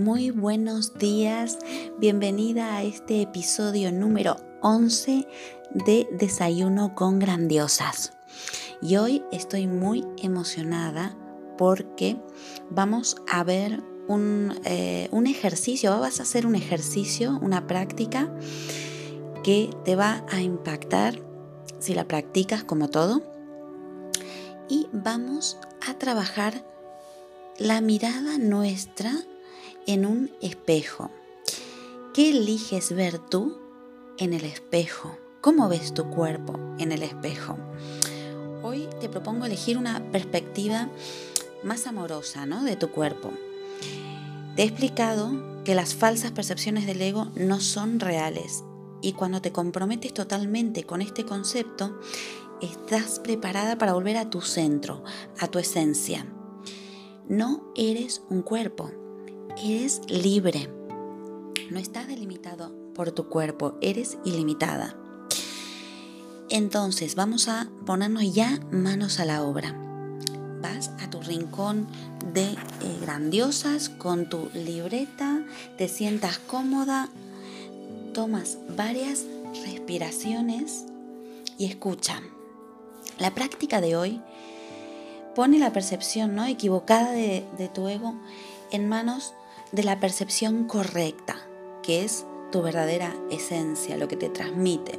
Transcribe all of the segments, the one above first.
Muy buenos días, bienvenida a este episodio número 11 de Desayuno con Grandiosas. Y hoy estoy muy emocionada porque vamos a ver un, eh, un ejercicio, vas a hacer un ejercicio, una práctica que te va a impactar si la practicas como todo. Y vamos a trabajar la mirada nuestra en un espejo. ¿Qué eliges ver tú en el espejo? ¿Cómo ves tu cuerpo en el espejo? Hoy te propongo elegir una perspectiva más amorosa ¿no? de tu cuerpo. Te he explicado que las falsas percepciones del ego no son reales y cuando te comprometes totalmente con este concepto, estás preparada para volver a tu centro, a tu esencia. No eres un cuerpo, eres libre. No estás delimitado por tu cuerpo, eres ilimitada. Entonces vamos a ponernos ya manos a la obra. Vas a tu rincón de eh, grandiosas con tu libreta, te sientas cómoda, tomas varias respiraciones y escucha. La práctica de hoy pone la percepción ¿no? equivocada de, de tu ego en manos de la percepción correcta, que es tu verdadera esencia, lo que te transmite.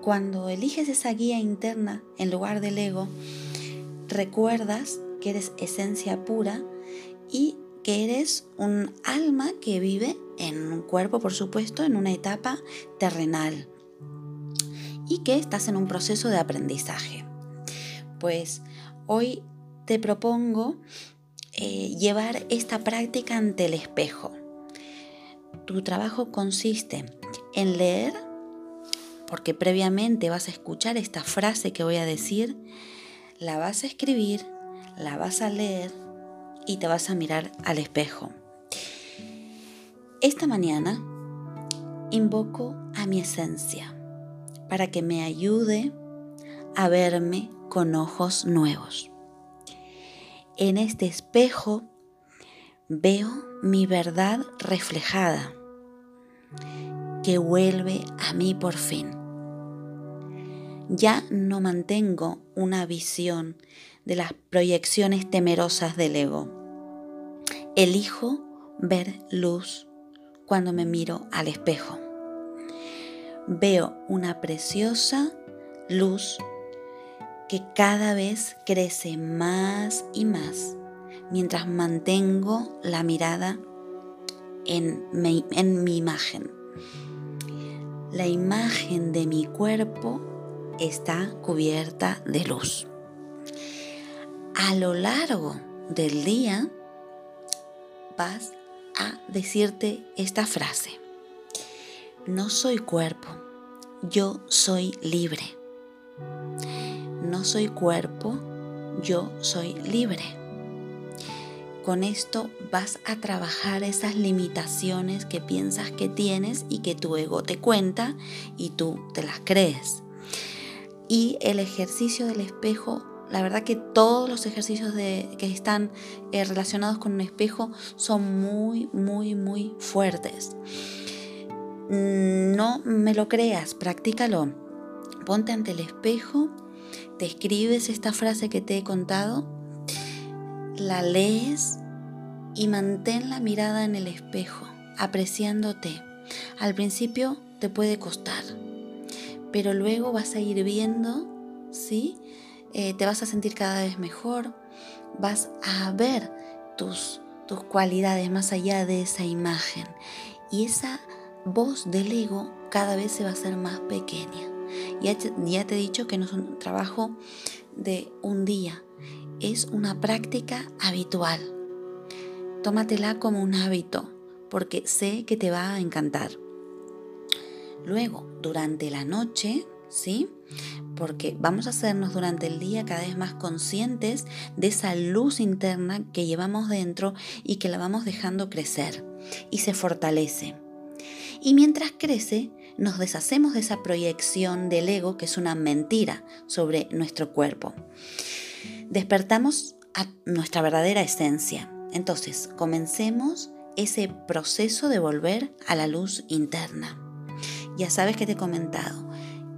Cuando eliges esa guía interna en lugar del ego, recuerdas que eres esencia pura y que eres un alma que vive en un cuerpo, por supuesto, en una etapa terrenal y que estás en un proceso de aprendizaje. Pues hoy te propongo eh, llevar esta práctica ante el espejo. Tu trabajo consiste en leer, porque previamente vas a escuchar esta frase que voy a decir, la vas a escribir, la vas a leer y te vas a mirar al espejo. Esta mañana invoco a mi esencia para que me ayude a verme con ojos nuevos. En este espejo veo mi verdad reflejada, que vuelve a mí por fin. Ya no mantengo una visión de las proyecciones temerosas del ego. Elijo ver luz cuando me miro al espejo. Veo una preciosa luz que cada vez crece más y más mientras mantengo la mirada en mi, en mi imagen. La imagen de mi cuerpo está cubierta de luz. A lo largo del día vas a decirte esta frase. No soy cuerpo, yo soy libre. No soy cuerpo, yo soy libre. Con esto vas a trabajar esas limitaciones que piensas que tienes y que tu ego te cuenta y tú te las crees. Y el ejercicio del espejo, la verdad que todos los ejercicios de, que están eh, relacionados con un espejo son muy, muy, muy fuertes. No me lo creas, practícalo. Ponte ante el espejo, te escribes esta frase que te he contado, la lees y mantén la mirada en el espejo, apreciándote. Al principio te puede costar, pero luego vas a ir viendo, ¿sí? Eh, te vas a sentir cada vez mejor, vas a ver tus, tus cualidades más allá de esa imagen. Y esa voz del ego cada vez se va a hacer más pequeña. Ya ya te he dicho que no es un trabajo de un día, es una práctica habitual. Tómatela como un hábito, porque sé que te va a encantar. Luego, durante la noche, ¿sí? Porque vamos a hacernos durante el día cada vez más conscientes de esa luz interna que llevamos dentro y que la vamos dejando crecer y se fortalece. Y mientras crece, nos deshacemos de esa proyección del ego que es una mentira sobre nuestro cuerpo. Despertamos a nuestra verdadera esencia. Entonces, comencemos ese proceso de volver a la luz interna. Ya sabes que te he comentado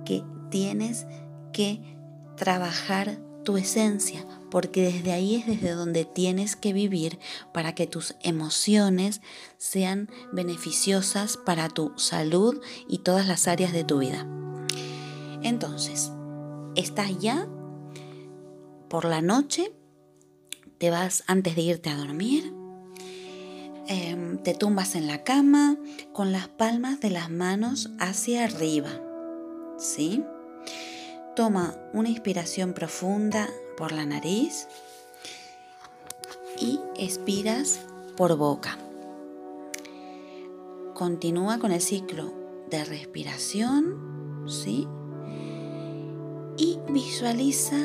que tienes que trabajar tu esencia, porque desde ahí es desde donde tienes que vivir para que tus emociones sean beneficiosas para tu salud y todas las áreas de tu vida. Entonces, estás ya por la noche, te vas antes de irte a dormir, em, te tumbas en la cama con las palmas de las manos hacia arriba, ¿sí? Toma una inspiración profunda por la nariz y expiras por boca. Continúa con el ciclo de respiración, ¿sí? Y visualiza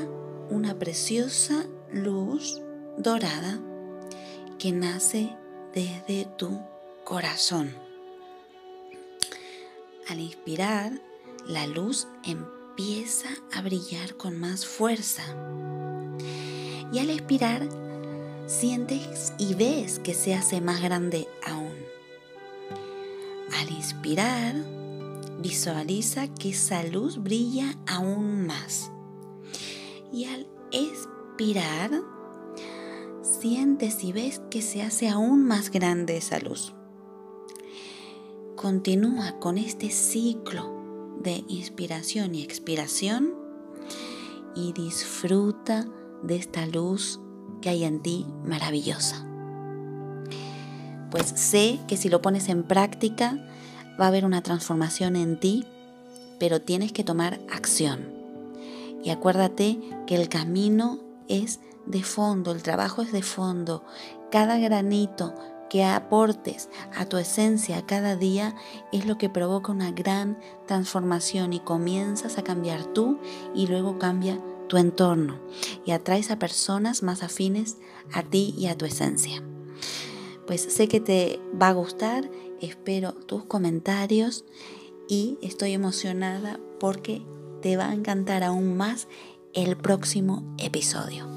una preciosa luz dorada que nace desde tu corazón. Al inspirar, la luz empieza empieza a brillar con más fuerza. Y al expirar, sientes y ves que se hace más grande aún. Al inspirar, visualiza que esa luz brilla aún más. Y al expirar, sientes y ves que se hace aún más grande esa luz. Continúa con este ciclo de inspiración y expiración y disfruta de esta luz que hay en ti maravillosa. Pues sé que si lo pones en práctica va a haber una transformación en ti, pero tienes que tomar acción. Y acuérdate que el camino es de fondo, el trabajo es de fondo. Cada granito que aportes a tu esencia cada día es lo que provoca una gran transformación y comienzas a cambiar tú y luego cambia tu entorno y atraes a personas más afines a ti y a tu esencia. Pues sé que te va a gustar, espero tus comentarios y estoy emocionada porque te va a encantar aún más el próximo episodio.